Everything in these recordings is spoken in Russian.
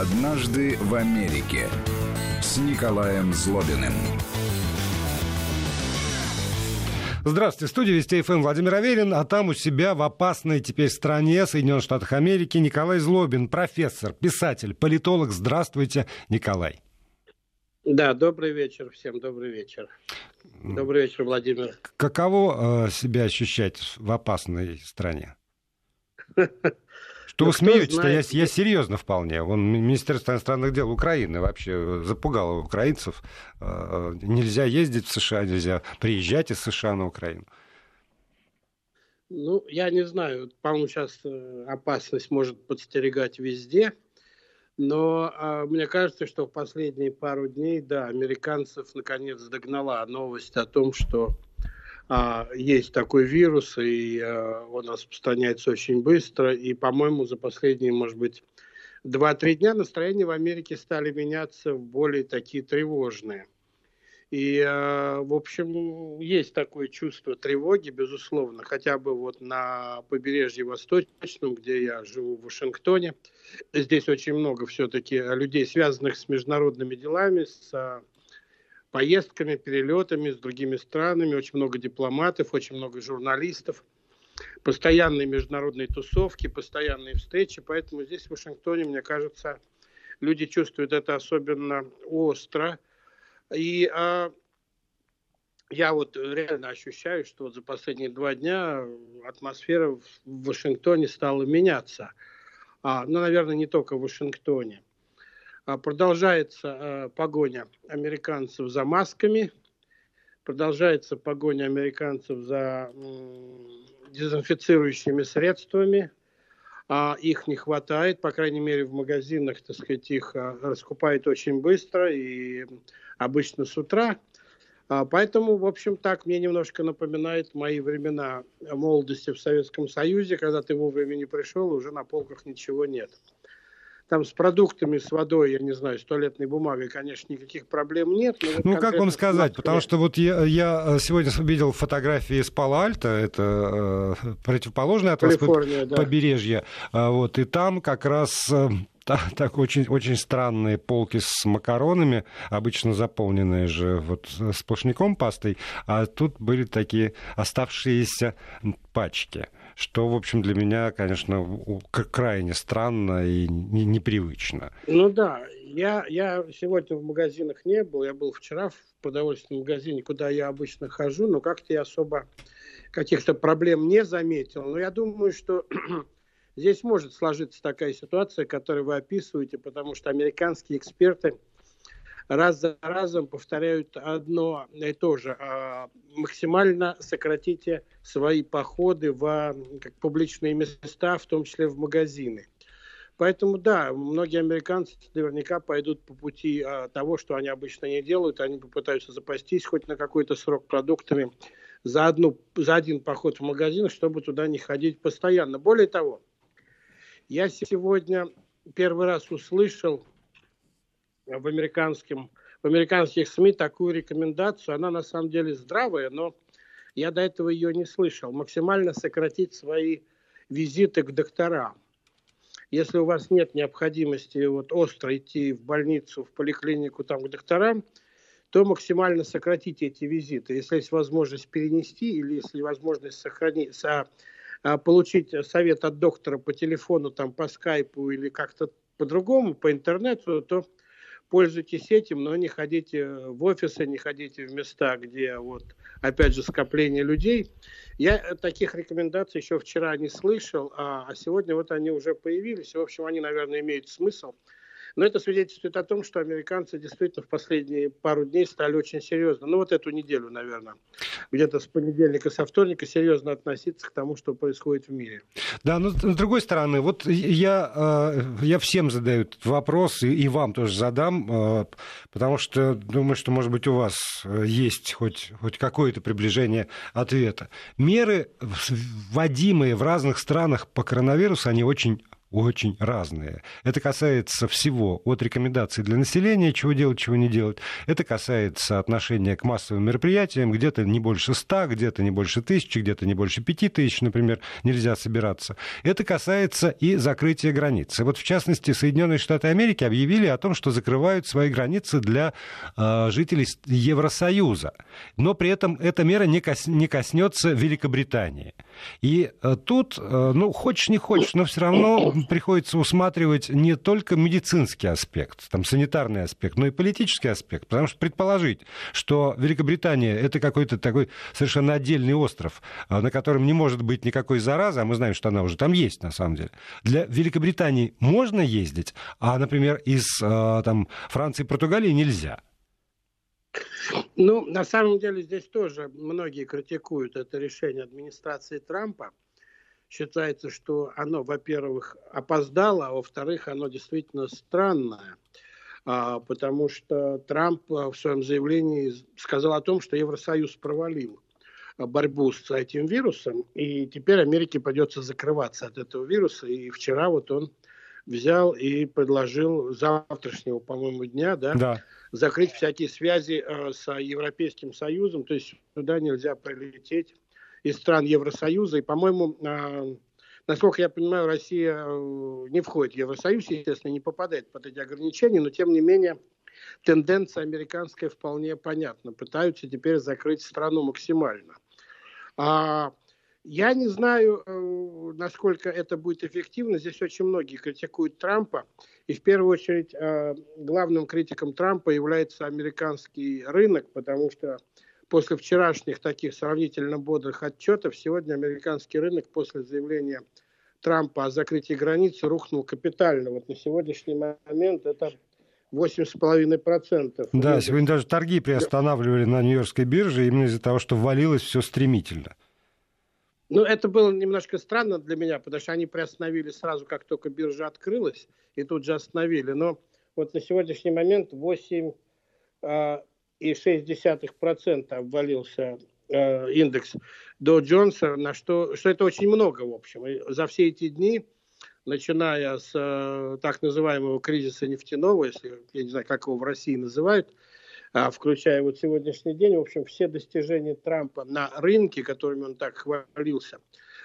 «Однажды в Америке» с Николаем Злобиным. Здравствуйте, студия Вести ФМ Владимир Аверин, а там у себя в опасной теперь стране Соединенных Штатах Америки Николай Злобин, профессор, писатель, политолог. Здравствуйте, Николай. Да, добрый вечер всем, добрый вечер. Добрый вечер, Владимир. Каково э, себя ощущать в опасной стране? Что ну, вы смеетесь-то? Я, я серьезно вполне. Вон Министерство иностранных дел Украины вообще запугало украинцев. Э, нельзя ездить в США, нельзя приезжать из США на Украину. Ну, я не знаю. По-моему, сейчас э, опасность может подстерегать везде. Но а, мне кажется, что в последние пару дней, да, американцев наконец догнала новость о том, что есть такой вирус, и а, он распространяется очень быстро. И, по-моему, за последние, может быть, 2-3 дня настроения в Америке стали меняться в более такие тревожные. И, а, в общем, есть такое чувство тревоги, безусловно, хотя бы вот на побережье Восточном, где я живу в Вашингтоне. Здесь очень много все-таки людей, связанных с международными делами, с поездками, перелетами с другими странами, очень много дипломатов, очень много журналистов, постоянные международные тусовки, постоянные встречи, поэтому здесь в Вашингтоне, мне кажется, люди чувствуют это особенно остро. И а, я вот реально ощущаю, что вот за последние два дня атмосфера в Вашингтоне стала меняться. А, ну, наверное, не только в Вашингтоне. А, продолжается а, погоня американцев за масками, продолжается погоня американцев за дезинфицирующими средствами. А их не хватает, по крайней мере, в магазинах, так сказать, их раскупают очень быстро и обычно с утра. Поэтому, в общем, так мне немножко напоминает мои времена молодости в Советском Союзе, когда ты вовремя не пришел, уже на полках ничего нет. Там с продуктами, с водой, я не знаю, с туалетной бумагой, конечно, никаких проблем нет. Вот ну, как вам сказать, потому что вот я, я э, сегодня видел фотографии с Пало-Альто, это э, противоположное от вас да. побережье, а вот, и там как раз э, так, так очень, очень странные полки с макаронами, обычно заполненные же вот сплошняком пастой, а тут были такие оставшиеся пачки что, в общем, для меня, конечно, крайне странно и непривычно. Ну да, я, я сегодня в магазинах не был, я был вчера в продовольственном магазине, куда я обычно хожу, но как-то я особо каких-то проблем не заметил. Но я думаю, что здесь может сложиться такая ситуация, которую вы описываете, потому что американские эксперты – раз за разом повторяют одно и то же. А, максимально сократите свои походы в как, публичные места, в том числе в магазины. Поэтому, да, многие американцы наверняка пойдут по пути а, того, что они обычно не делают. Они попытаются запастись хоть на какой-то срок продуктами за, одну, за один поход в магазин, чтобы туда не ходить постоянно. Более того, я сегодня первый раз услышал в, американском, в американских СМИ такую рекомендацию. Она на самом деле здравая, но я до этого ее не слышал. Максимально сократить свои визиты к докторам. Если у вас нет необходимости вот остро идти в больницу, в поликлинику, там к докторам, то максимально сократите эти визиты. Если есть возможность перенести или если возможность сохранить, со, а, получить совет от доктора по телефону, там, по скайпу или как-то по-другому, по интернету, то пользуйтесь этим, но не ходите в офисы, не ходите в места, где вот опять же скопление людей. Я таких рекомендаций еще вчера не слышал, а, а сегодня вот они уже появились. В общем, они, наверное, имеют смысл. Но это свидетельствует о том, что американцы действительно в последние пару дней стали очень серьезно, ну вот эту неделю, наверное, где-то с понедельника, со вторника серьезно относиться к тому, что происходит в мире. Да, но с другой стороны, вот я, э, я всем задаю этот вопрос, и, вам тоже задам, э, потому что думаю, что, может быть, у вас э, есть хоть, хоть какое-то приближение ответа. Меры, вводимые в разных странах по коронавирусу, они очень очень разные. Это касается всего от рекомендаций для населения, чего делать, чего не делать. Это касается отношения к массовым мероприятиям, где-то не больше ста, где-то не больше тысячи, где-то не больше пяти тысяч, например, нельзя собираться. Это касается и закрытия границ. И вот в частности Соединенные Штаты Америки объявили о том, что закрывают свои границы для э, жителей Евросоюза. Но при этом эта мера не, кос, не коснется Великобритании. И э, тут, э, ну, хочешь не хочешь, но все равно приходится усматривать не только медицинский аспект, там, санитарный аспект, но и политический аспект. Потому что предположить, что Великобритания это какой-то такой совершенно отдельный остров, э, на котором не может быть никакой заразы, а мы знаем, что она уже там есть на самом деле. Для Великобритании можно ездить, а, например, из там, Франции и Португалии нельзя. Ну, на самом деле здесь тоже многие критикуют это решение администрации Трампа. Считается, что оно, во-первых, опоздало, а во-вторых, оно действительно странное. А, потому что Трамп в своем заявлении сказал о том, что Евросоюз провалил борьбу с этим вирусом, и теперь Америке придется закрываться от этого вируса. И вчера вот он взял и предложил завтрашнего, по-моему, дня, да, да закрыть всякие связи э, с Европейским Союзом, то есть сюда нельзя прилететь из стран Евросоюза. И, по-моему, э, насколько я понимаю, Россия э, не входит в Евросоюз, естественно, не попадает под эти ограничения, но тем не менее тенденция американская вполне понятна. Пытаются теперь закрыть страну максимально. А я не знаю, э, насколько это будет эффективно. Здесь очень многие критикуют Трампа. И в первую очередь э, главным критиком Трампа является американский рынок, потому что после вчерашних таких сравнительно бодрых отчетов сегодня американский рынок после заявления Трампа о закрытии границ рухнул капитально. Вот на сегодняшний момент это 8,5%. Да, сегодня даже торги приостанавливали на Нью-Йоркской бирже именно из-за того, что валилось все стремительно. Ну, это было немножко странно для меня, потому что они приостановили сразу, как только биржа открылась, и тут же остановили. Но вот на сегодняшний момент 8,6% а, обвалился э, индекс до Джонса, на что, что это очень много, в общем. И за все эти дни, начиная с э, так называемого кризиса нефтяного, если, я не знаю, как его в России называют, а, включая вот сегодняшний день, в общем, все достижения Трампа на рынке, которыми он так хвалился,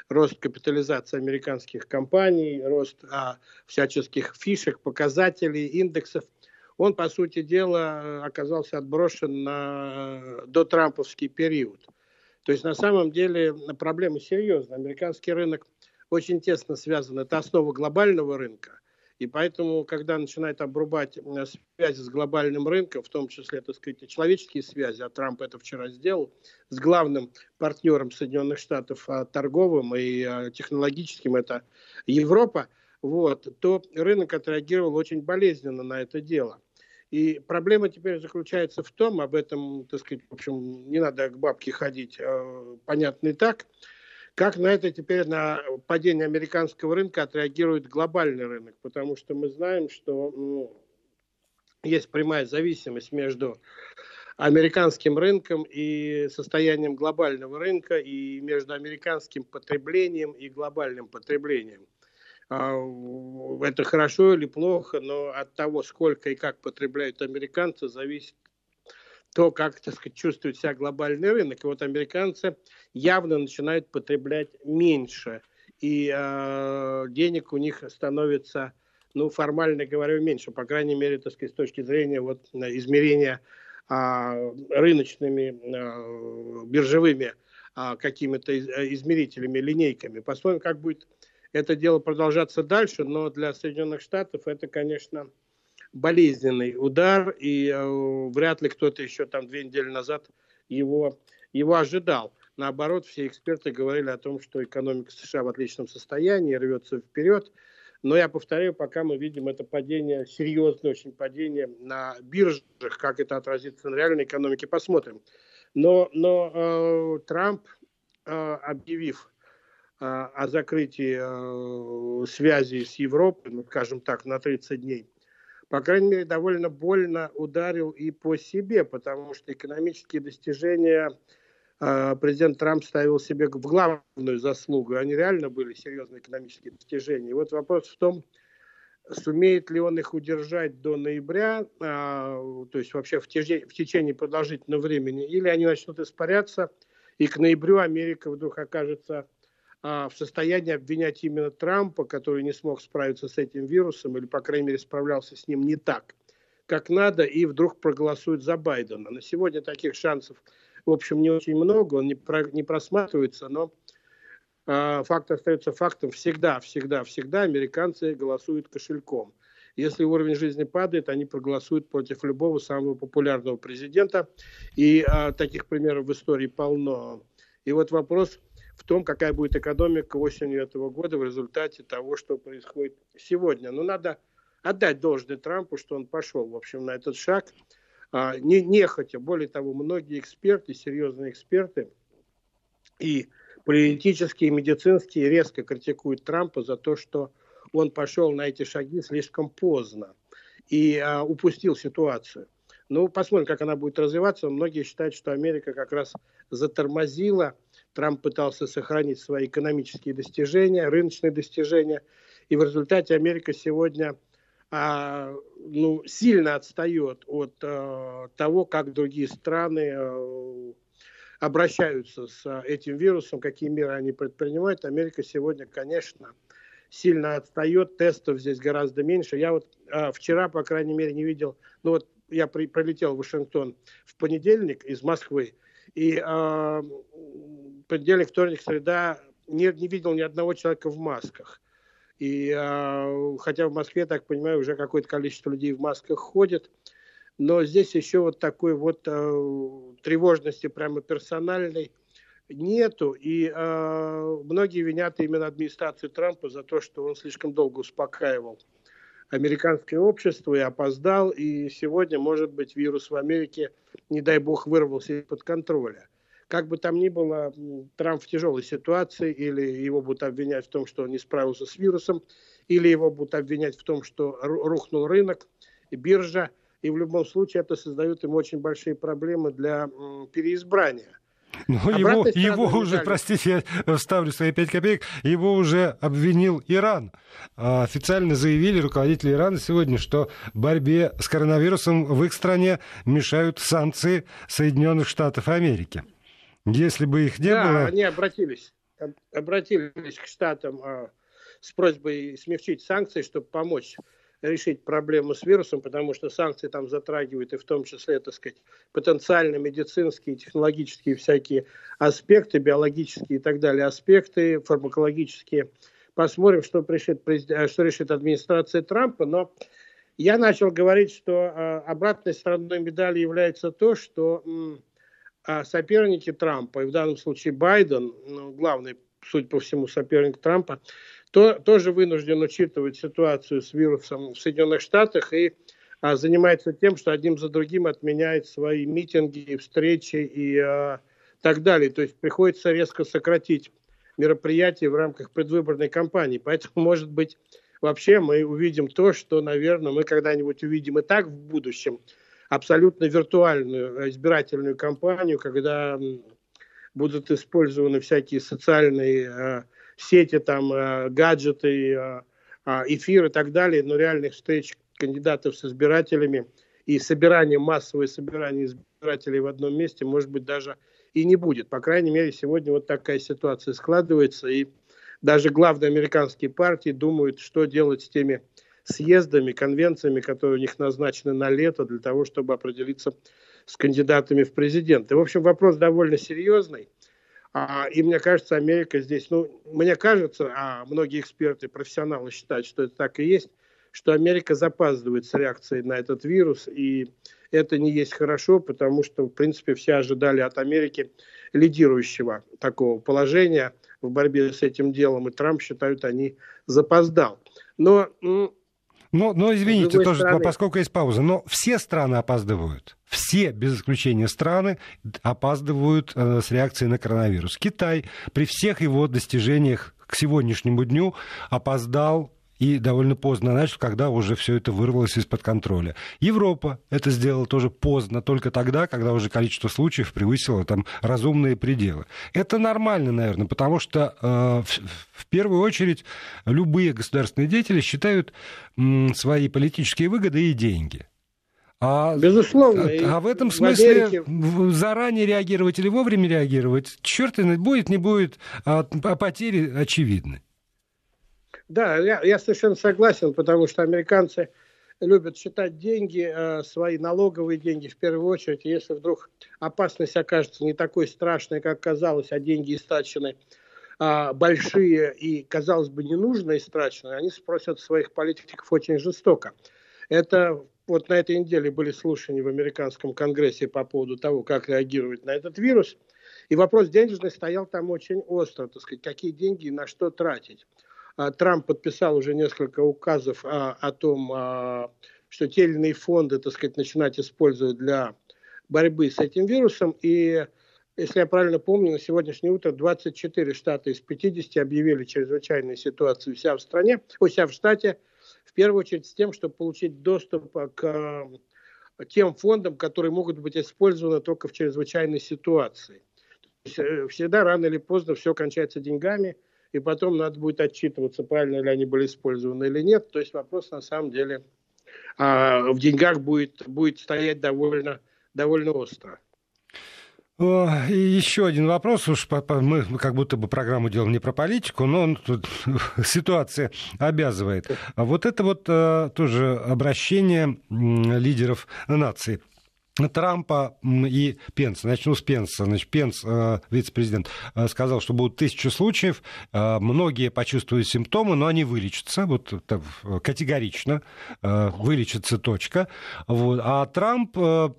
рост капитализации американских компаний, рост а, всяческих фишек, показателей, индексов, он, по сути дела, оказался отброшен на дотрамповский период. То есть, на самом деле, проблема серьезная. Американский рынок очень тесно связан, это основа глобального рынка – и поэтому, когда начинает обрубать связи с глобальным рынком, в том числе, так сказать, человеческие связи, а Трамп это вчера сделал, с главным партнером Соединенных Штатов а, торговым и а, технологическим, это Европа, вот, то рынок отреагировал очень болезненно на это дело. И проблема теперь заключается в том, об этом, так сказать, в общем, не надо к бабке ходить, э, понятно и так, как на это теперь, на падение американского рынка отреагирует глобальный рынок? Потому что мы знаем, что ну, есть прямая зависимость между американским рынком и состоянием глобального рынка, и между американским потреблением и глобальным потреблением. А, это хорошо или плохо, но от того, сколько и как потребляют американцы, зависит то, как, так сказать, чувствует себя глобальный рынок. И вот американцы явно начинают потреблять меньше, и э, денег у них становится, ну, формально говоря, меньше, по крайней мере, так сказать, с точки зрения вот, измерения э, рыночными, э, биржевыми э, какими-то измерителями, линейками. Посмотрим, как будет это дело продолжаться дальше, но для Соединенных Штатов это, конечно, болезненный удар, и э, вряд ли кто-то еще там две недели назад его, его ожидал. Наоборот, все эксперты говорили о том, что экономика США в отличном состоянии, рвется вперед. Но я повторяю, пока мы видим это падение, серьезное очень падение на биржах, как это отразится на реальной экономике, посмотрим. Но, но э, Трамп, э, объявив э, о закрытии э, связи с Европой, ну, скажем так, на 30 дней, по крайней мере, довольно больно ударил и по себе, потому что экономические достижения а, президент Трамп ставил себе в главную заслугу. Они реально были серьезные экономические достижения. И вот вопрос в том, сумеет ли он их удержать до ноября, а, то есть вообще в течение, в течение продолжительного времени, или они начнут испаряться, и к ноябрю Америка вдруг окажется в состоянии обвинять именно Трампа, который не смог справиться с этим вирусом, или, по крайней мере, справлялся с ним не так, как надо, и вдруг проголосует за Байдена. На сегодня таких шансов, в общем, не очень много, он не, про, не просматривается, но э, факт остается фактом. Всегда, всегда, всегда американцы голосуют кошельком. Если уровень жизни падает, они проголосуют против любого самого популярного президента. И э, таких примеров в истории полно. И вот вопрос в том, какая будет экономика осенью этого года в результате того, что происходит сегодня. Но надо отдать должное Трампу, что он пошел, в общем, на этот шаг, а, не, нехотя. Более того, многие эксперты, серьезные эксперты и политические, и медицинские резко критикуют Трампа за то, что он пошел на эти шаги слишком поздно и а, упустил ситуацию. Ну, посмотрим, как она будет развиваться. Многие считают, что Америка как раз затормозила. Трамп пытался сохранить свои экономические достижения, рыночные достижения. И в результате Америка сегодня а, ну, сильно отстает от а, того, как другие страны а, обращаются с этим вирусом, какие меры они предпринимают. Америка сегодня, конечно, сильно отстает, тестов здесь гораздо меньше. Я вот а, вчера, по крайней мере, не видел, ну вот я при, прилетел в Вашингтон в понедельник из Москвы, и а, понедельник, вторник, среда не, не видел ни одного человека в масках. И э, хотя в Москве, так понимаю, уже какое-то количество людей в масках ходит, но здесь еще вот такой вот э, тревожности прямо персональной нету. И э, многие винят именно администрацию Трампа за то, что он слишком долго успокаивал американское общество и опоздал. И сегодня, может быть, вирус в Америке, не дай бог, вырвался из-под контроля. Как бы там ни было, Трамп в тяжелой ситуации, или его будут обвинять в том, что он не справился с вирусом, или его будут обвинять в том, что рухнул рынок и биржа, и в любом случае это создает ему очень большие проблемы для переизбрания. Ну, его, его уже, медали. простите, я вставлю свои пять копеек, его уже обвинил Иран. А официально заявили руководители Ирана сегодня, что борьбе с коронавирусом в их стране мешают санкции Соединенных Штатов Америки. Если бы их не да, было... они обратились, обратились к Штатам а, с просьбой смягчить санкции, чтобы помочь решить проблему с вирусом, потому что санкции там затрагивают и в том числе, так сказать, потенциально медицинские, технологические всякие аспекты, биологические и так далее аспекты, фармакологические. Посмотрим, что решит, что решит администрация Трампа, но я начал говорить, что э, обратной стороной медали является то, что а соперники Трампа, и в данном случае Байден, ну, главный, судя по всему, соперник Трампа, то, тоже вынужден учитывать ситуацию с вирусом в Соединенных Штатах и а, занимается тем, что одним за другим отменяет свои митинги, встречи и а, так далее. То есть приходится резко сократить мероприятия в рамках предвыборной кампании. Поэтому, может быть, вообще мы увидим то, что, наверное, мы когда-нибудь увидим и так в будущем – абсолютно виртуальную избирательную кампанию, когда будут использованы всякие социальные э, сети, там, э, гаджеты, э, э, эфир и так далее, но реальных встреч кандидатов с избирателями и собирание, массовое собирание избирателей в одном месте, может быть, даже и не будет. По крайней мере, сегодня вот такая ситуация складывается, и даже главные американские партии думают, что делать с теми съездами, конвенциями, которые у них назначены на лето для того, чтобы определиться с кандидатами в президенты. В общем, вопрос довольно серьезный. А, и мне кажется, Америка здесь, ну, мне кажется, а многие эксперты, профессионалы считают, что это так и есть, что Америка запаздывает с реакцией на этот вирус, и это не есть хорошо, потому что, в принципе, все ожидали от Америки лидирующего такого положения в борьбе с этим делом, и Трамп, считают, они запоздал. Но но, но извините, тоже, стороны... поскольку есть пауза, но все страны опаздывают. Все, без исключения страны, опаздывают э, с реакцией на коронавирус. Китай при всех его достижениях к сегодняшнему дню опоздал и довольно поздно начал, когда уже все это вырвалось из-под контроля. Европа это сделала тоже поздно, только тогда, когда уже количество случаев превысило там разумные пределы. Это нормально, наверное, потому что э, в, в первую очередь любые государственные деятели считают м, свои политические выгоды и деньги. А, Безусловно. А, а в этом смысле в Америке... заранее реагировать или вовремя реагировать, черт будет, не будет, а, а потери очевидны. Да, я, я совершенно согласен, потому что американцы любят считать деньги, э, свои налоговые деньги в первую очередь. если вдруг опасность окажется не такой страшной, как казалось, а деньги истрачены э, большие и, казалось бы, ненужные истрачены, они спросят своих политиков очень жестоко. Это вот на этой неделе были слушания в американском конгрессе по поводу того, как реагировать на этот вирус. И вопрос денежный стоял там очень остро, так сказать, какие деньги и на что тратить. А, Трамп подписал уже несколько указов о, о том, а, что те или иные фонды, так сказать, начинать использовать для борьбы с этим вирусом. И, если я правильно помню, на сегодняшнее утро 24 штата из 50 объявили чрезвычайную ситуацию вся в стране, у себя в штате, в первую очередь с тем, чтобы получить доступ к тем фондам, которые могут быть использованы только в чрезвычайной ситуации. Э, всегда рано или поздно все кончается деньгами – и потом надо будет отчитываться, правильно ли они были использованы или нет. То есть вопрос на самом деле а, в деньгах будет, будет стоять довольно, довольно остро. И еще один вопрос, уж мы как будто бы программу делаем не про политику, но он тут ситуация обязывает. Вот это вот э, тоже обращение лидеров нации. Трампа и Пенса. Начну с Пенса. Значит, Пенс, э, вице-президент, э, сказал, что будут тысячи случаев, э, многие почувствуют симптомы, но они вылечатся, вот категорично, вылечатся точка. Вот. А Трамп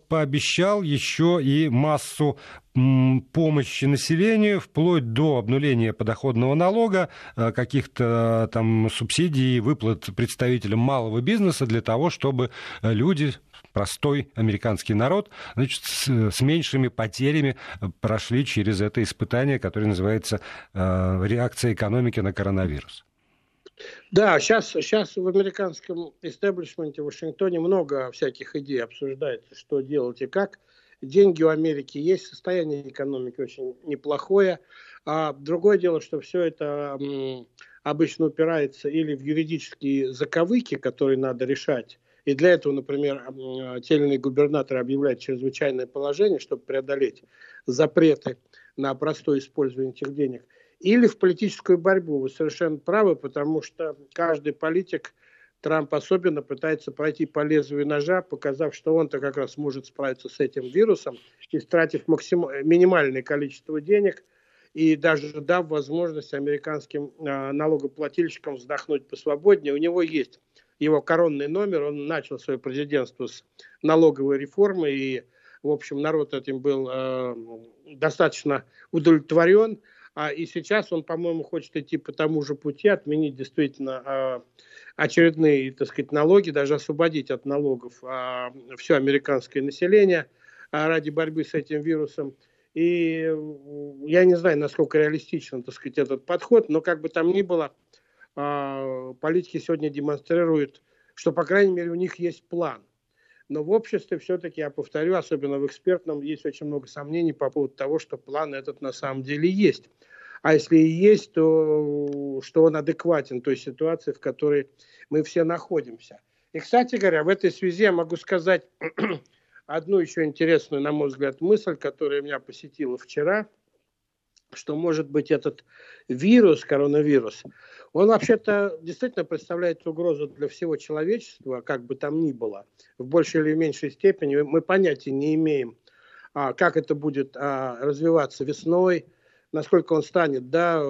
пообещал еще и массу помощи населению, вплоть до обнуления подоходного налога, каких-то там субсидий, выплат представителям малого бизнеса для того, чтобы люди простой американский народ, значит, с, с меньшими потерями прошли через это испытание, которое называется э, реакция экономики на коронавирус. Да, сейчас, сейчас в американском истеблишменте в Вашингтоне много всяких идей обсуждается, что делать и как. Деньги у Америки есть, состояние экономики очень неплохое. А другое дело, что все это обычно упирается или в юридические заковыки, которые надо решать, и для этого, например, те или иные губернаторы объявляют чрезвычайное положение, чтобы преодолеть запреты на простое использование этих денег. Или в политическую борьбу. Вы совершенно правы, потому что каждый политик, Трамп особенно, пытается пройти по лезвию ножа, показав, что он-то как раз может справиться с этим вирусом, истратив максим... минимальное количество денег и даже дав возможность американским э, налогоплательщикам вздохнуть посвободнее. У него есть его коронный номер, он начал свое президентство с налоговой реформы, и, в общем, народ этим был э, достаточно удовлетворен, а и сейчас он, по-моему, хочет идти по тому же пути, отменить действительно э, очередные, так сказать, налоги, даже освободить от налогов э, все американское население э, ради борьбы с этим вирусом. И я не знаю, насколько реалистичен, так сказать, этот подход, но как бы там ни было, политики сегодня демонстрируют, что, по крайней мере, у них есть план. Но в обществе все-таки, я повторю, особенно в экспертном, есть очень много сомнений по поводу того, что план этот на самом деле есть. А если и есть, то что он адекватен той ситуации, в которой мы все находимся. И, кстати говоря, в этой связи я могу сказать одну еще интересную, на мой взгляд, мысль, которая меня посетила вчера, что, может быть, этот вирус, коронавирус, он вообще-то действительно представляет угрозу для всего человечества, как бы там ни было. В большей или меньшей степени мы понятия не имеем, а, как это будет а, развиваться весной, насколько он станет да,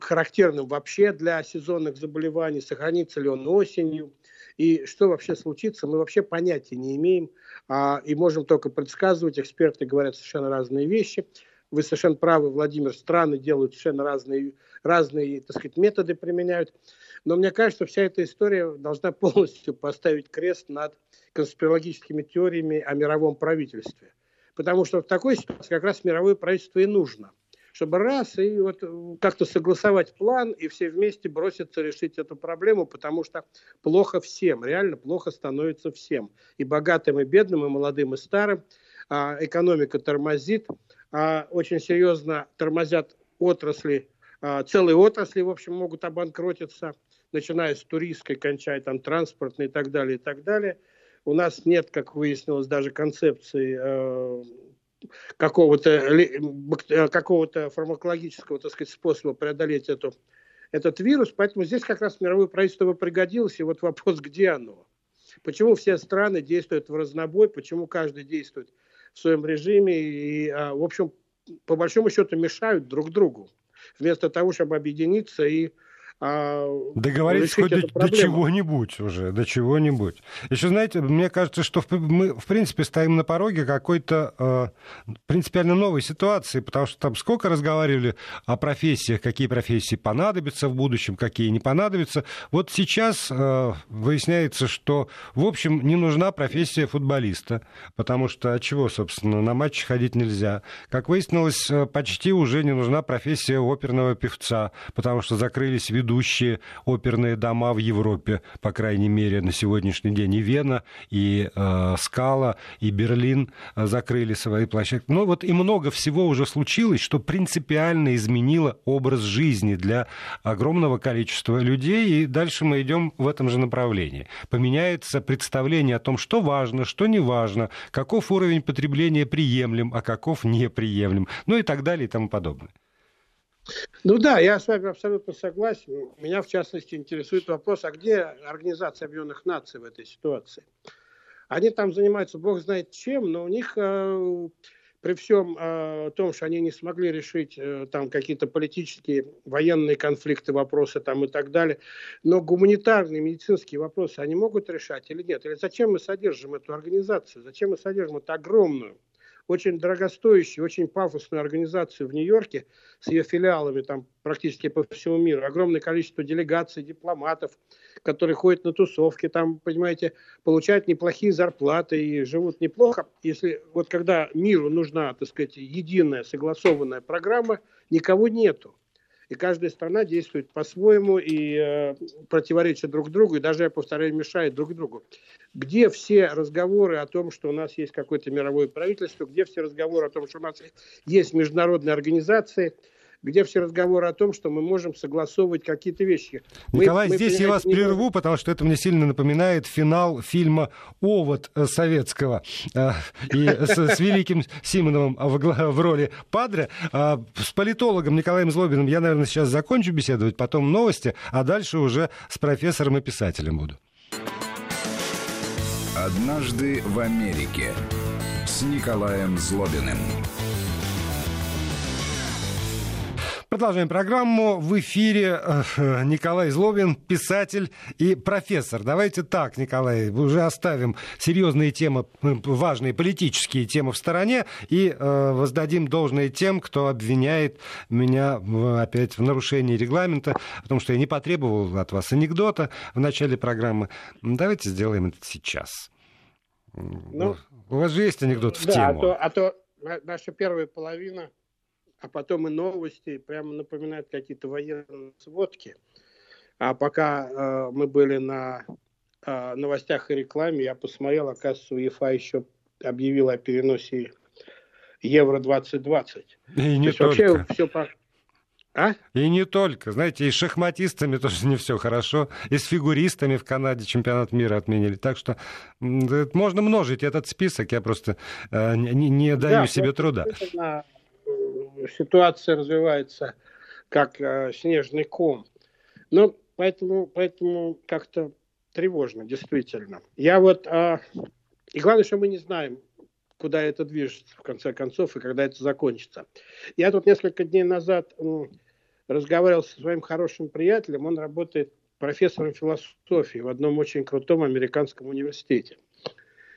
характерным вообще для сезонных заболеваний, сохранится ли он осенью, и что вообще случится, мы вообще понятия не имеем, а, и можем только предсказывать, эксперты говорят совершенно разные вещи. Вы совершенно правы, Владимир, страны делают совершенно разные разные, так сказать, методы применяют. Но мне кажется, вся эта история должна полностью поставить крест над конспирологическими теориями о мировом правительстве. Потому что в такой ситуации как раз мировое правительство и нужно. чтобы раз и вот как-то согласовать план и все вместе броситься решить эту проблему, потому что плохо всем, реально плохо становится всем. И богатым, и бедным, и молодым, и старым. А экономика тормозит, очень серьезно тормозят отрасли, а целые отрасли, в общем, могут обанкротиться, начиная с туристской, кончая там транспортной и так далее, и так далее. У нас нет, как выяснилось, даже концепции э, какого-то э, какого фармакологического так сказать, способа преодолеть эту, этот вирус. Поэтому здесь как раз мировое правительство бы пригодилось. И вот вопрос, где оно? Почему все страны действуют в разнобой? Почему каждый действует в своем режиме? И, а, в общем, по большому счету мешают друг другу. Вместо того, чтобы объединиться и Договориться хоть до, до чего-нибудь уже, до чего-нибудь. Еще, знаете, мне кажется, что мы, в принципе, стоим на пороге какой-то э, принципиально новой ситуации, потому что там сколько разговаривали о профессиях, какие профессии понадобятся в будущем, какие не понадобятся. Вот сейчас э, выясняется, что, в общем, не нужна профессия футболиста, потому что от чего, собственно, на матчи ходить нельзя. Как выяснилось, э, почти уже не нужна профессия оперного певца, потому что закрылись виду ведущие оперные дома в Европе, по крайней мере, на сегодняшний день. И Вена, и э, Скала, и Берлин э, закрыли свои площадки. Но вот и много всего уже случилось, что принципиально изменило образ жизни для огромного количества людей. И дальше мы идем в этом же направлении. Поменяется представление о том, что важно, что не важно, каков уровень потребления приемлем, а каков неприемлем, ну и так далее и тому подобное. Ну да, я с вами абсолютно согласен. Меня, в частности, интересует вопрос, а где Организация Объединенных Наций в этой ситуации? Они там занимаются бог знает чем, но у них э, при всем э, том, что они не смогли решить э, там какие-то политические, военные конфликты, вопросы там и так далее, но гуманитарные, медицинские вопросы они могут решать или нет? Или зачем мы содержим эту организацию? Зачем мы содержим эту огромную очень дорогостоящую, очень пафосную организацию в Нью-Йорке с ее филиалами там практически по всему миру. Огромное количество делегаций, дипломатов, которые ходят на тусовки, там, понимаете, получают неплохие зарплаты и живут неплохо. Если вот когда миру нужна, так сказать, единая согласованная программа, никого нету и каждая страна действует по-своему и э, противоречит друг другу, и даже, я повторяю, мешает друг другу. Где все разговоры о том, что у нас есть какое-то мировое правительство, где все разговоры о том, что у нас есть международные организации, где все разговоры о том, что мы можем согласовывать какие-то вещи. Николай, мы, здесь я вас прерву, потому что это мне сильно напоминает финал фильма «Овод» э, советского э, и с, с великим Симоновым в, в роли Падре. А, с политологом Николаем Злобиным я, наверное, сейчас закончу беседовать, потом новости, а дальше уже с профессором и писателем буду. «Однажды в Америке» с Николаем Злобиным. Продолжаем программу. В эфире э, Николай Злобин, писатель и профессор. Давайте так, Николай, уже оставим серьезные темы, важные политические темы в стороне и э, воздадим должное тем, кто обвиняет меня опять в нарушении регламента, потому что я не потребовал от вас анекдота в начале программы. Давайте сделаем это сейчас. Ну, У вас же есть анекдот в да, тему. А то, а то наша первая половина а потом и новости прямо напоминают какие-то военные сводки. А пока э, мы были на э, новостях и рекламе, я посмотрел, оказывается, УЕФА еще объявила о переносе Евро 2020. И не То только. Вообще все по... А? И не только. Знаете, и с шахматистами тоже не все хорошо. И с фигуристами в Канаде чемпионат мира отменили. Так что можно множить этот список. Я просто э, не, не даю да, себе труда ситуация развивается как э, снежный ком. Но поэтому, поэтому как-то тревожно, действительно. Я вот... Э, и главное, что мы не знаем, куда это движется, в конце концов, и когда это закончится. Я тут несколько дней назад э, разговаривал со своим хорошим приятелем, он работает профессором философии в одном очень крутом американском университете.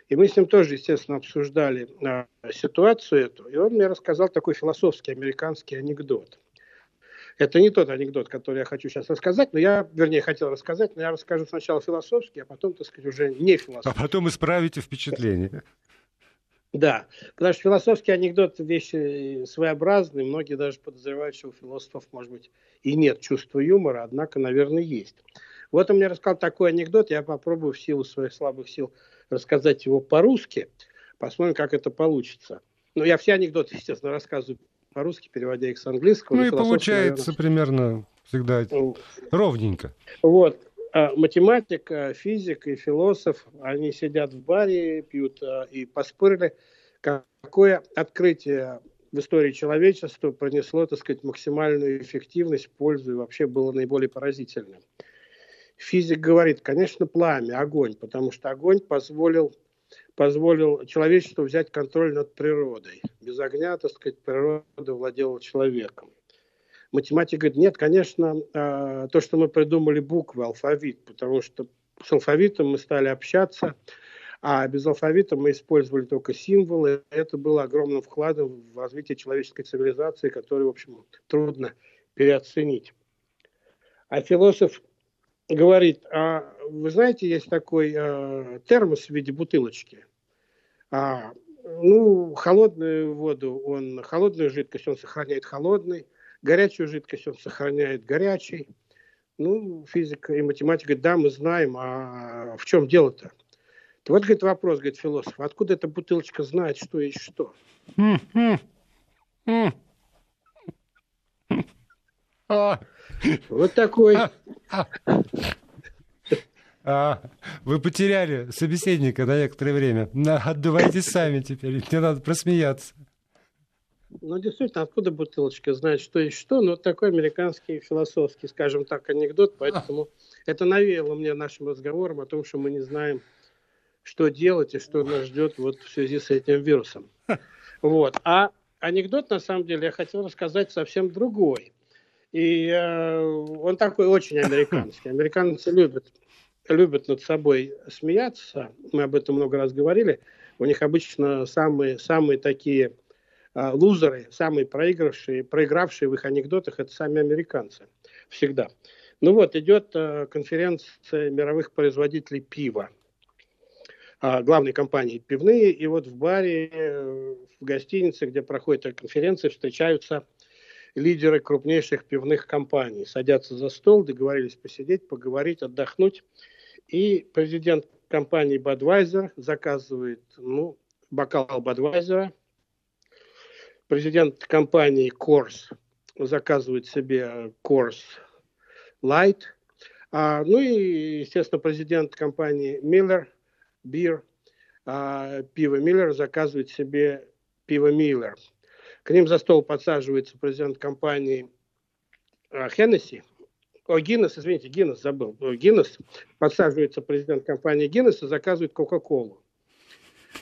И мы с ним тоже, естественно, обсуждали а, ситуацию эту. И он мне рассказал такой философский американский анекдот. Это не тот анекдот, который я хочу сейчас рассказать, но я, вернее, хотел рассказать, но я расскажу сначала философский, а потом, так сказать, уже не философский. А потом исправите впечатление. Да, потому что философский анекдот – вещи своеобразные. Многие даже подозревают, что у философов, может быть, и нет чувства юмора, однако, наверное, есть. Вот он мне рассказал такой анекдот, я попробую в силу своих слабых сил рассказать его по-русски. Посмотрим, как это получится. Ну, я все анекдоты, естественно, рассказываю по-русски, переводя их с английского. Ну и получается наверное... примерно всегда ну, ровненько. Вот. А математик, физик и философ, они сидят в баре, пьют а, и поспорили, какое открытие в истории человечества принесло, так сказать, максимальную эффективность, пользу и вообще было наиболее поразительным. Физик говорит, конечно, пламя, огонь, потому что огонь позволил, позволил человечеству взять контроль над природой. Без огня, так сказать, природа владела человеком. Математик говорит, нет, конечно, а, то, что мы придумали буквы, алфавит, потому что с алфавитом мы стали общаться, а без алфавита мы использовали только символы. Это было огромным вкладом в развитие человеческой цивилизации, который, в общем, трудно переоценить. А философ говорит, а вы знаете, есть такой э, термос в виде бутылочки. А, ну, холодную воду, он, холодную жидкость он сохраняет холодной, горячую жидкость он сохраняет горячей. Ну, физика и математика говорит, да, мы знаем, а в чем дело-то? Вот, говорит, вопрос, говорит, философ, откуда эта бутылочка знает, что есть что? Вот такой. А, вы потеряли собеседника на некоторое время. Отдувайтесь сами теперь. Мне надо просмеяться. Ну, действительно, откуда бутылочка знает, что есть что? Вот такой американский философский, скажем так, анекдот, поэтому это навеяло мне нашим разговором о том, что мы не знаем, что делать и что нас ждет вот в связи с этим вирусом. Вот. А анекдот, на самом деле, я хотел рассказать совсем другой. И э, он такой очень американский. Американцы любят, любят над собой смеяться. Мы об этом много раз говорили. У них обычно самые, самые такие э, лузеры, самые проигравшие, проигравшие в их анекдотах, это сами американцы. Всегда. Ну вот, идет э, конференция мировых производителей пива. А, главной компании пивные. И вот в баре, э, в гостинице, где проходит эта конференция, встречаются лидеры крупнейших пивных компаний. Садятся за стол, договорились посидеть, поговорить, отдохнуть. И президент компании Budweiser заказывает ну, бокал Budweiser. Президент компании Coors заказывает себе Coors Light. А, ну и, естественно, президент компании Miller – бир, а пиво Миллер заказывает себе пиво Миллер. К ним за стол подсаживается президент компании а, Хеннесси, о, Гиннес, извините, Гиннес забыл. Гиннес, подсаживается президент компании Гиннес и заказывает Кока-Колу.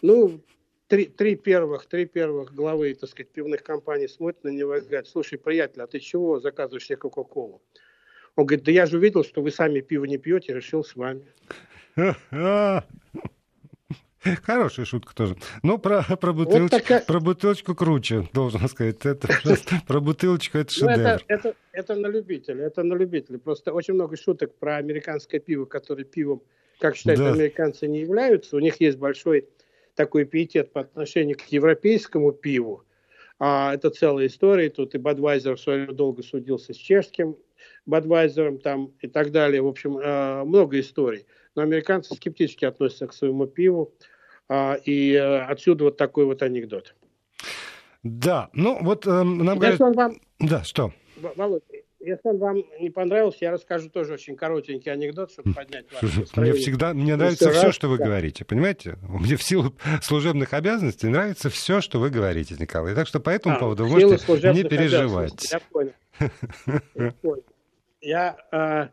Ну, три, три, первых, три первых главы, так сказать, пивных компаний смотрят на него и говорят, слушай, приятель, а ты чего заказываешь себе Кока-Колу? Он говорит, да я же увидел, что вы сами пиво не пьете, решил с вами. Хорошая шутка тоже. Ну, про, про, бутылочку, вот такая... про бутылочку круче, должен сказать. Это, про бутылочку это шедевр. Ну, это, это, это на любителя, это на любителя. Просто очень много шуток про американское пиво, которое пивом, как считают да. американцы, не являются. У них есть большой такой пиетет по отношению к европейскому пиву. А это целая история. Тут и Бадвайзер в свое время долго судился с чешским Бадвайзером там и так далее. В общем, э, много историй. Но американцы скептически относятся к своему пиву. А, и э, отсюда вот такой вот анекдот. Да, ну вот э, нам говорят... Вам... Да, что? Володь, если он вам не понравился, я расскажу тоже очень коротенький анекдот, чтобы поднять ваше Мне всегда, мне нравится все, что вы говорите, понимаете? Мне в силу служебных обязанностей нравится все, что вы говорите, Николай. Так что по этому а, поводу можете не переживать. Я понял. Я понял. Я, э,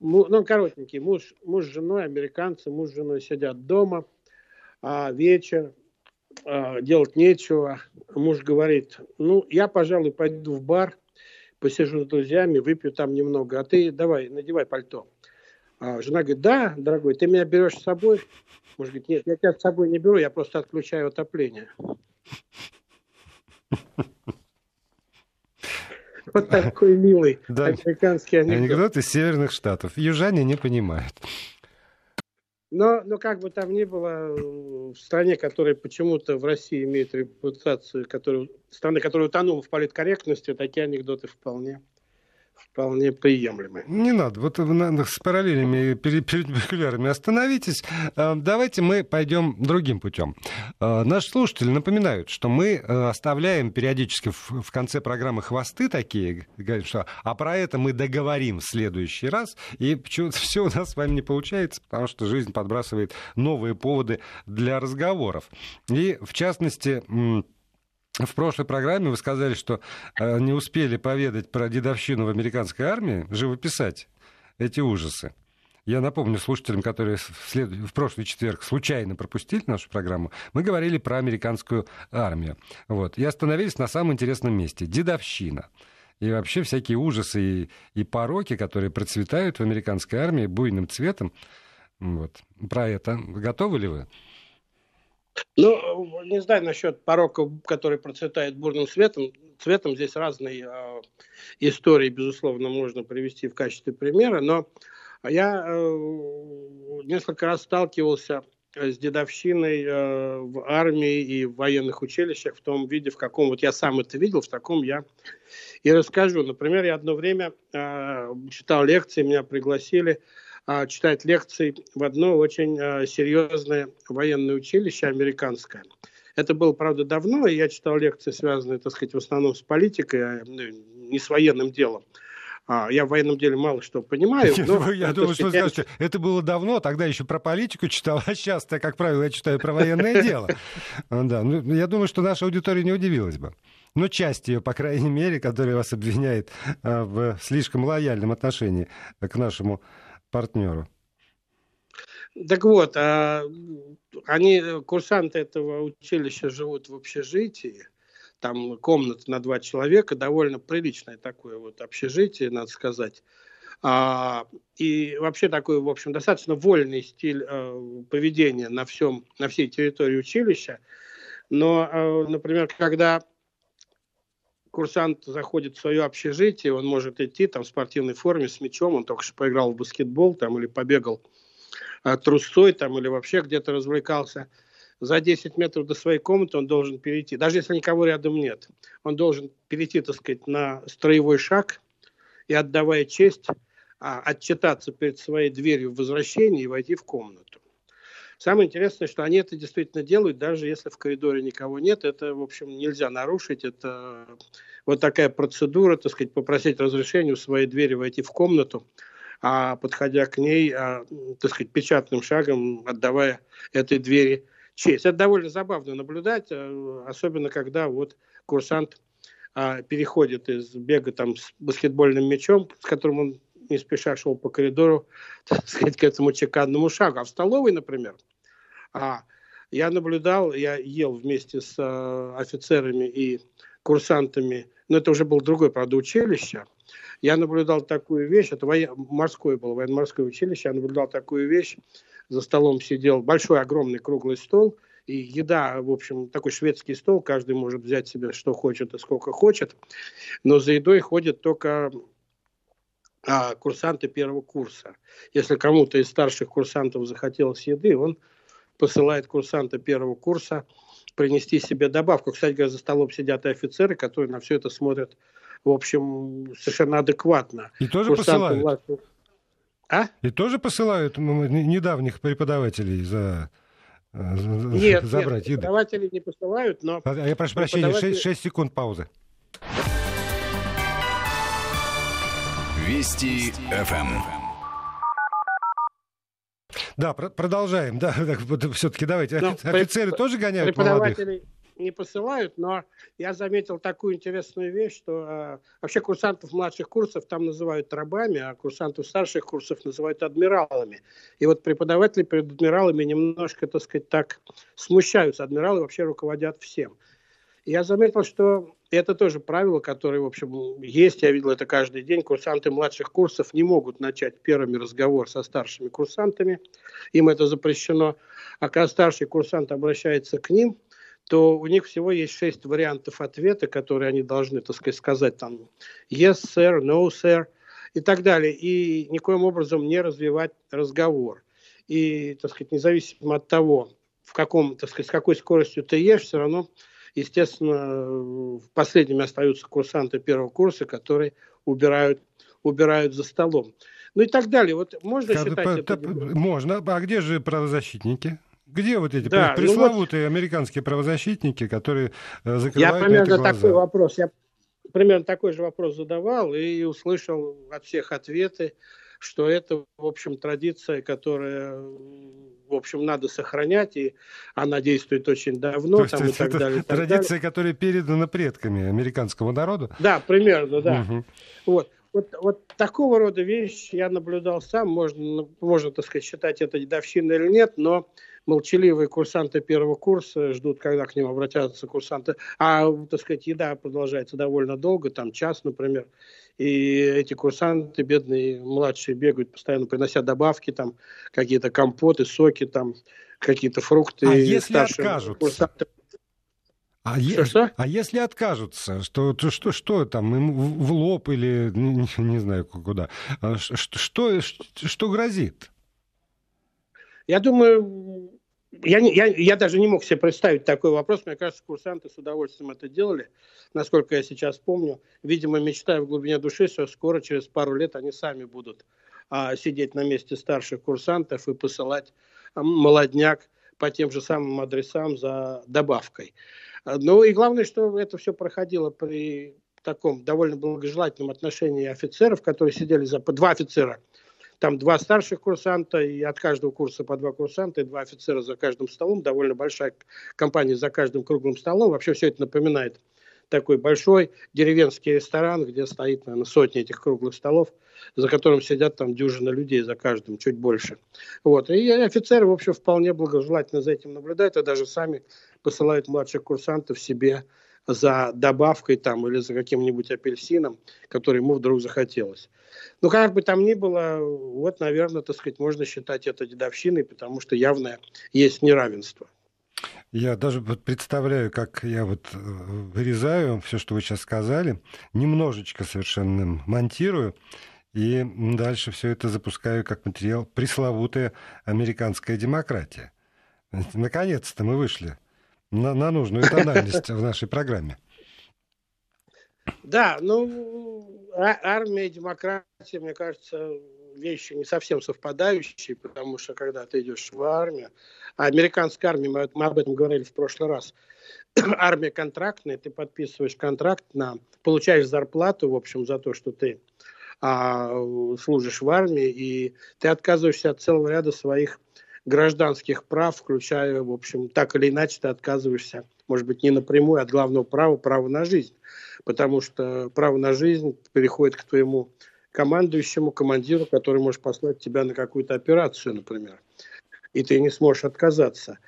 ну, коротенький, муж, муж с женой, американцы, муж с женой сидят дома, а вечер, а, делать нечего. Муж говорит, ну, я, пожалуй, пойду в бар, посижу с друзьями, выпью там немного, а ты давай, надевай пальто. А жена говорит, да, дорогой, ты меня берешь с собой? Муж говорит, нет, я тебя с собой не беру, я просто отключаю отопление. Вот такой милый американский анекдот. Анекдот из северных штатов. Южане не понимают. Но, но как бы там ни было, в стране, которая почему-то в России имеет репутацию, которая, страны, которая утонула в политкорректности, такие анекдоты вполне вполне приемлемы. Не надо, вот с параллелями, перпендикулярами остановитесь. А, давайте мы пойдем другим путем. А, наши слушатели напоминают, что мы э, оставляем периодически в конце программы хвосты такие, говорят, что а про это мы договорим в следующий раз, и почему-то все у нас с вами не получается, потому что жизнь подбрасывает новые поводы для разговоров. И, в частности, в прошлой программе вы сказали, что э, не успели поведать про дедовщину в американской армии, живописать эти ужасы. Я напомню слушателям, которые в, след... в прошлый четверг случайно пропустили нашу программу, мы говорили про американскую армию. Вот. И остановились на самом интересном месте. Дедовщина. И вообще всякие ужасы и, и пороки, которые процветают в американской армии буйным цветом. Вот. Про это готовы ли вы? Ну, не знаю насчет порока, который процветает бурным цветом. Цветом здесь разные э, истории, безусловно, можно привести в качестве примера, но я э, несколько раз сталкивался с дедовщиной э, в армии и в военных училищах в том виде, в каком вот я сам это видел, в таком я и расскажу. Например, я одно время э, читал лекции, меня пригласили а, читать лекции в одно очень а, серьезное военное училище американское. Это было, правда, давно, и я читал лекции, связанные, так сказать, в основном с политикой, а ну, не с военным делом. Я в военном деле мало что понимаю. Но, я думаю, что вы скажете, это было давно, тогда еще про политику читал, а сейчас, как правило, я читаю про военное дело. Да, ну, я думаю, что наша аудитория не удивилась бы. Но часть ее, по крайней мере, которая вас обвиняет в слишком лояльном отношении к нашему партнеру? Так вот, а, они, курсанты этого училища живут в общежитии, там комната на два человека, довольно приличное такое вот общежитие, надо сказать. А, и вообще такой, в общем, достаточно вольный стиль а, поведения на, всем, на всей территории училища. Но, а, например, когда курсант заходит в свое общежитие, он может идти там в спортивной форме с мячом, он только что поиграл в баскетбол там или побегал а, трусцой там или вообще где-то развлекался. За 10 метров до своей комнаты он должен перейти, даже если никого рядом нет, он должен перейти, так сказать, на строевой шаг и, отдавая честь, а, отчитаться перед своей дверью в возвращении и войти в комнату. Самое интересное, что они это действительно делают, даже если в коридоре никого нет. Это, в общем, нельзя нарушить. Это вот такая процедура, так сказать, попросить разрешения у своей двери войти в комнату, а подходя к ней, а, так сказать, печатным шагом отдавая этой двери честь. Это довольно забавно наблюдать, э, особенно когда вот курсант а, переходит из бега там с баскетбольным мячом, с которым он не спеша шел по коридору, так сказать, к этому чеканному шагу. А в столовой, например, а, я наблюдал, я ел вместе с а, офицерами и курсантами, но это уже было другое, правда, училище. Я наблюдал такую вещь, это воен... морское было, военно-морское училище, я наблюдал такую вещь, за столом сидел большой, огромный круглый стол, и еда, в общем, такой шведский стол, каждый может взять себе что хочет и сколько хочет, но за едой ходят только а, курсанты первого курса. Если кому-то из старших курсантов захотелось еды, он посылает курсанта первого курса принести себе добавку. Кстати говоря, за столом сидят и офицеры, которые на все это смотрят, в общем, совершенно адекватно. И тоже Курсанты посылают? Власти... А? И тоже посылают недавних преподавателей за нет, забрать нет, еды? преподаватели не посылают, но... А, я прошу прощения, 6, 6 секунд паузы. Вести ФМ. Да, продолжаем. Да, все-таки давайте. Ну, Офицеры тоже гоняют молодых? не посылают, но я заметил такую интересную вещь, что э, вообще курсантов младших курсов там называют рабами, а курсантов старших курсов называют адмиралами. И вот преподаватели перед адмиралами немножко, так сказать, так смущаются. Адмиралы вообще руководят всем. Я заметил, что это тоже правило, которое, в общем, есть, я видел это каждый день. Курсанты младших курсов не могут начать первыми разговор со старшими курсантами, им это запрещено. А когда старший курсант обращается к ним, то у них всего есть шесть вариантов ответа, которые они должны, так сказать, сказать там yes, sir, no, sir и так далее. И никоим образом не развивать разговор. и, так сказать, независимо от того, в каком, так сказать, с какой скоростью ты ешь, все равно, естественно, последними остаются курсанты первого курса, которые убирают, убирают за столом. Ну и так далее. Вот можно считать по, это... Можно. А где же правозащитники? Где вот эти да, пресловутые ну вот... американские правозащитники, которые э, закрывают Я примерно эти такой вопрос, я примерно такой же вопрос задавал и услышал от всех ответы, что это, в общем, традиция, которая, в общем, надо сохранять, и она действует очень давно, То там, и так далее. Так традиция, далее. которая передана предками американскому народу? Да, примерно, да. Угу. Вот. Вот, вот такого рода вещи я наблюдал сам, можно, можно, так сказать, считать это дедовщиной или нет, но молчаливые курсанты первого курса ждут, когда к ним обратятся курсанты. А, так сказать, еда продолжается довольно долго, там час, например. И эти курсанты, бедные, младшие, бегают, постоянно принося добавки, там, какие-то компоты, соки, там, какие-то фрукты. А если откажут? Курсанты... А, что, е- что? а если откажутся, что, то, что, что там, им в лоб или не, не знаю куда, а что, что, что грозит? Я думаю, я, я, я даже не мог себе представить такой вопрос. Мне кажется, курсанты с удовольствием это делали, насколько я сейчас помню. Видимо, мечтая в глубине души, что скоро, через пару лет, они сами будут а, сидеть на месте старших курсантов и посылать а, молодняк по тем же самым адресам за добавкой. Ну и главное, что это все проходило при таком довольно благожелательном отношении офицеров, которые сидели за... Два офицера там два старших курсанта, и от каждого курса по два курсанта, и два офицера за каждым столом. Довольно большая компания за каждым круглым столом. Вообще все это напоминает такой большой деревенский ресторан, где стоит, наверное, сотни этих круглых столов, за которым сидят там дюжина людей за каждым, чуть больше. Вот. И офицеры, в общем, вполне благожелательно за этим наблюдают, и даже сами посылают младших курсантов себе за добавкой там или за каким-нибудь апельсином, который ему вдруг захотелось. Ну, как бы там ни было, вот, наверное, так сказать, можно считать это дедовщиной, потому что явно есть неравенство. Я даже вот представляю, как я вот э, вырезаю все, что вы сейчас сказали, немножечко совершенно монтирую, и дальше все это запускаю как материал пресловутая американская демократия. Наконец-то мы вышли на, на нужную тональность в нашей программе. Да, ну, а, армия и демократия, мне кажется, вещи не совсем совпадающие, потому что когда ты идешь в армию, а американская армия, мы, мы об этом говорили в прошлый раз, армия контрактная, ты подписываешь контракт на, получаешь зарплату, в общем, за то, что ты а, служишь в армии, и ты отказываешься от целого ряда своих гражданских прав, включая, в общем, так или иначе ты отказываешься, может быть, не напрямую от главного права, права на жизнь. Потому что право на жизнь переходит к твоему командующему, командиру, который может послать тебя на какую-то операцию, например. И ты не сможешь отказаться.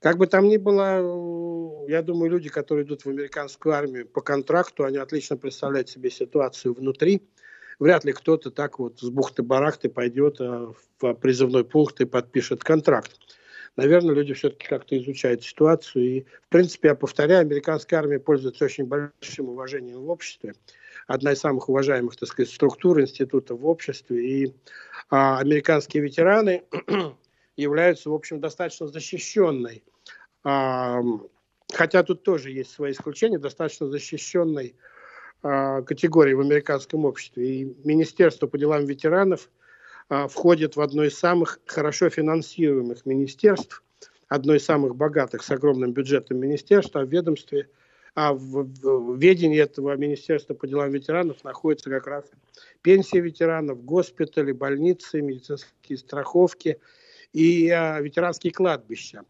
Как бы там ни было, я думаю, люди, которые идут в американскую армию по контракту, они отлично представляют себе ситуацию внутри, вряд ли кто-то так вот с бухты-барахты пойдет э, в призывной пункт и подпишет контракт. Наверное, люди все-таки как-то изучают ситуацию. И, в принципе, я повторяю, американская армия пользуется очень большим уважением в обществе. Одна из самых уважаемых, так сказать, структур институтов в обществе. И а, американские ветераны являются, в общем, достаточно защищенной. А, хотя тут тоже есть свои исключения, достаточно защищенной а, категории в американском обществе. И Министерство по делам ветеранов а, входит в одно из самых хорошо финансируемых министерств, одно из самых богатых с огромным бюджетом министерств, а в ведомстве, а в, ведении этого Министерства по делам ветеранов находится как раз пенсии ветеранов, госпитали, больницы, медицинские страховки и а, ветеранские кладбища.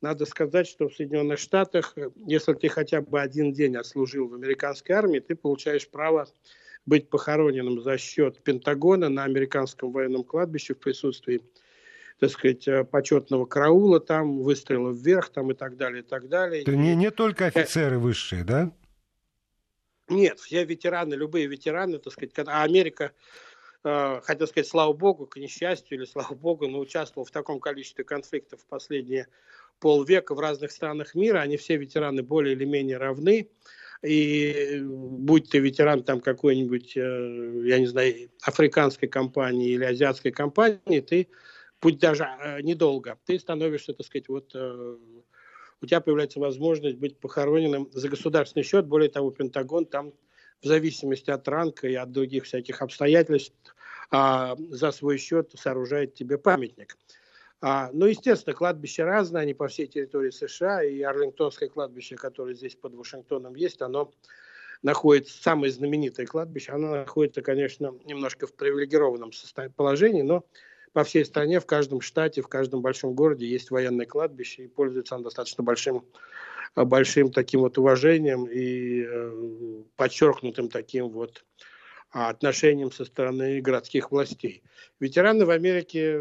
Надо сказать, что в Соединенных Штатах, э, если ты хотя бы один день отслужил в американской армии, ты получаешь право быть похороненным за счет Пентагона на американском военном кладбище в присутствии, так сказать, э, почетного караула, там выстрелов вверх, там и так далее, и так далее. Это не, не только офицеры высшие, да? Нет, все ветераны, любые ветераны, так сказать, а Америка, э, хотел сказать, слава богу, к несчастью или слава богу, но участвовал в таком количестве конфликтов в последние полвека в разных странах мира, они все ветераны более или менее равны. И будь ты ветеран там какой-нибудь, э, я не знаю, африканской компании или азиатской компании, ты путь даже э, недолго, ты становишься, так сказать, вот э, у тебя появляется возможность быть похороненным за государственный счет. Более того, Пентагон там в зависимости от ранга и от других всяких обстоятельств а, за свой счет сооружает тебе памятник. А, ну, естественно, кладбища разные, они по всей территории США, и Арлингтонское кладбище, которое здесь под Вашингтоном есть, оно находится, самое знаменитое кладбище, оно находится, конечно, немножко в привилегированном положении, но по всей стране, в каждом штате, в каждом большом городе есть военное кладбище, и пользуется оно достаточно большим, э, большим таким вот уважением и э, подчеркнутым таким вот а, отношением со стороны городских властей. Ветераны в Америке,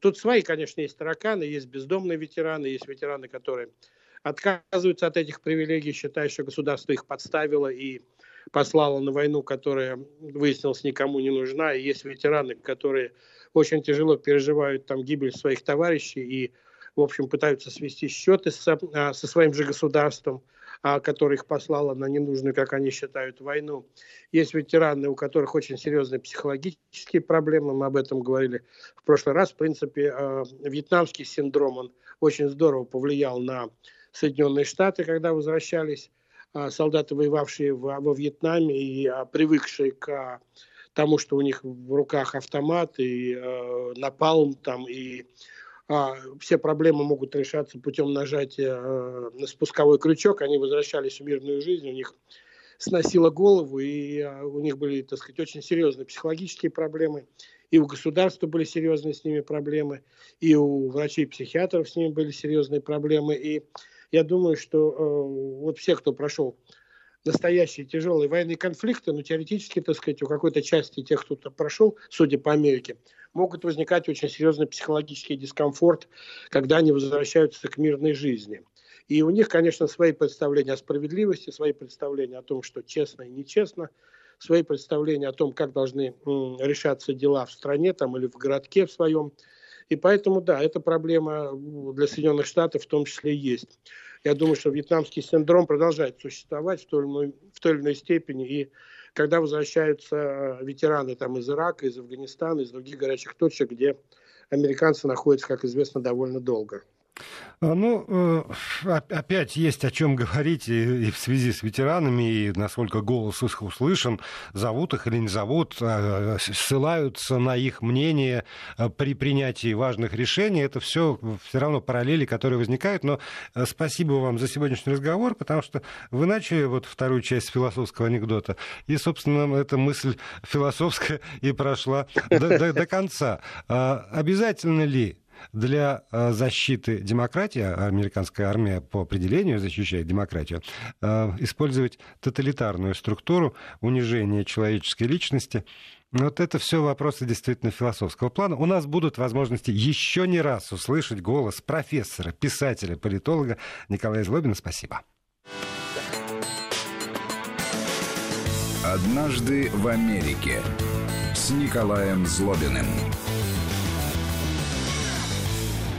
тут свои, конечно, есть тараканы, есть бездомные ветераны, есть ветераны, которые отказываются от этих привилегий, считая, что государство их подставило и послало на войну, которая, выяснилось, никому не нужна. И есть ветераны, которые очень тяжело переживают там гибель своих товарищей и, в общем, пытаются свести счеты со, а, со своим же государством, а, которое их послало на ненужную, как они считают, войну. Есть ветераны, у которых очень серьезные психологические проблемы, мы об этом говорили в прошлый раз. В принципе, а, вьетнамский синдром, он очень здорово повлиял на Соединенные Штаты, когда возвращались солдаты, воевавшие во Вьетнаме и привыкшие к тому, что у них в руках автомат и э, напалм там, и э, все проблемы могут решаться путем нажатия э, на спусковой крючок. Они возвращались в мирную жизнь, у них сносило голову, и э, у них были, так сказать, очень серьезные психологические проблемы. И у государства были серьезные с ними проблемы, и у врачей-психиатров с ними были серьезные проблемы. И я думаю, что э, вот все, кто прошел настоящие тяжелые военные конфликты, но теоретически, так сказать, у какой-то части тех, кто то прошел, судя по Америке, могут возникать очень серьезный психологический дискомфорт, когда они возвращаются к мирной жизни. И у них, конечно, свои представления о справедливости, свои представления о том, что честно и нечестно, свои представления о том, как должны решаться дела в стране там, или в городке в своем. И поэтому, да, эта проблема для Соединенных Штатов в том числе есть. Я думаю, что вьетнамский синдром продолжает существовать в той или иной, в той или иной степени. И когда возвращаются э, ветераны там, из Ирака, из Афганистана, из других горячих точек, где американцы находятся, как известно, довольно долго. А, ну, э, опять есть о чем говорить и в связи с ветеранами, и насколько голос их услышан, зовут их или не зовут, а, ссылаются на их мнение э, при принятии важных решений. Это все все равно параллели, которые возникают. Но э, спасибо вам за сегодняшний разговор, потому что вы начали вот вторую часть философского анекдота, и, собственно, эта мысль философская и прошла до, до, до конца. А, обязательно ли для э, защиты демократии, а американская армия по определению защищает демократию, э, использовать тоталитарную структуру, унижение человеческой личности. Вот это все вопросы действительно философского плана. У нас будут возможности еще не раз услышать голос профессора, писателя, политолога Николая Злобина. Спасибо. Однажды в Америке с Николаем Злобиным.